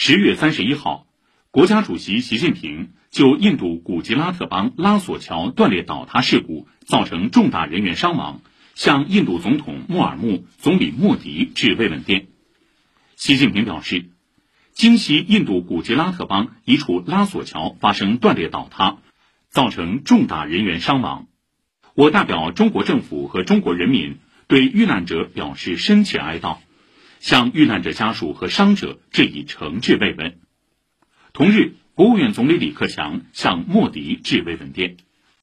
十月三十一号，国家主席习近平就印度古吉拉特邦拉索桥断裂倒塌事故造成重大人员伤亡，向印度总统穆尔穆、总理莫迪致慰问电。习近平表示，今昔印度古吉拉特邦一处拉索桥发生断裂倒塌，造成重大人员伤亡，我代表中国政府和中国人民对遇难者表示深切哀悼。向遇难者家属和伤者致以诚挚慰问。同日，国务院总理李克强向莫迪致慰问电。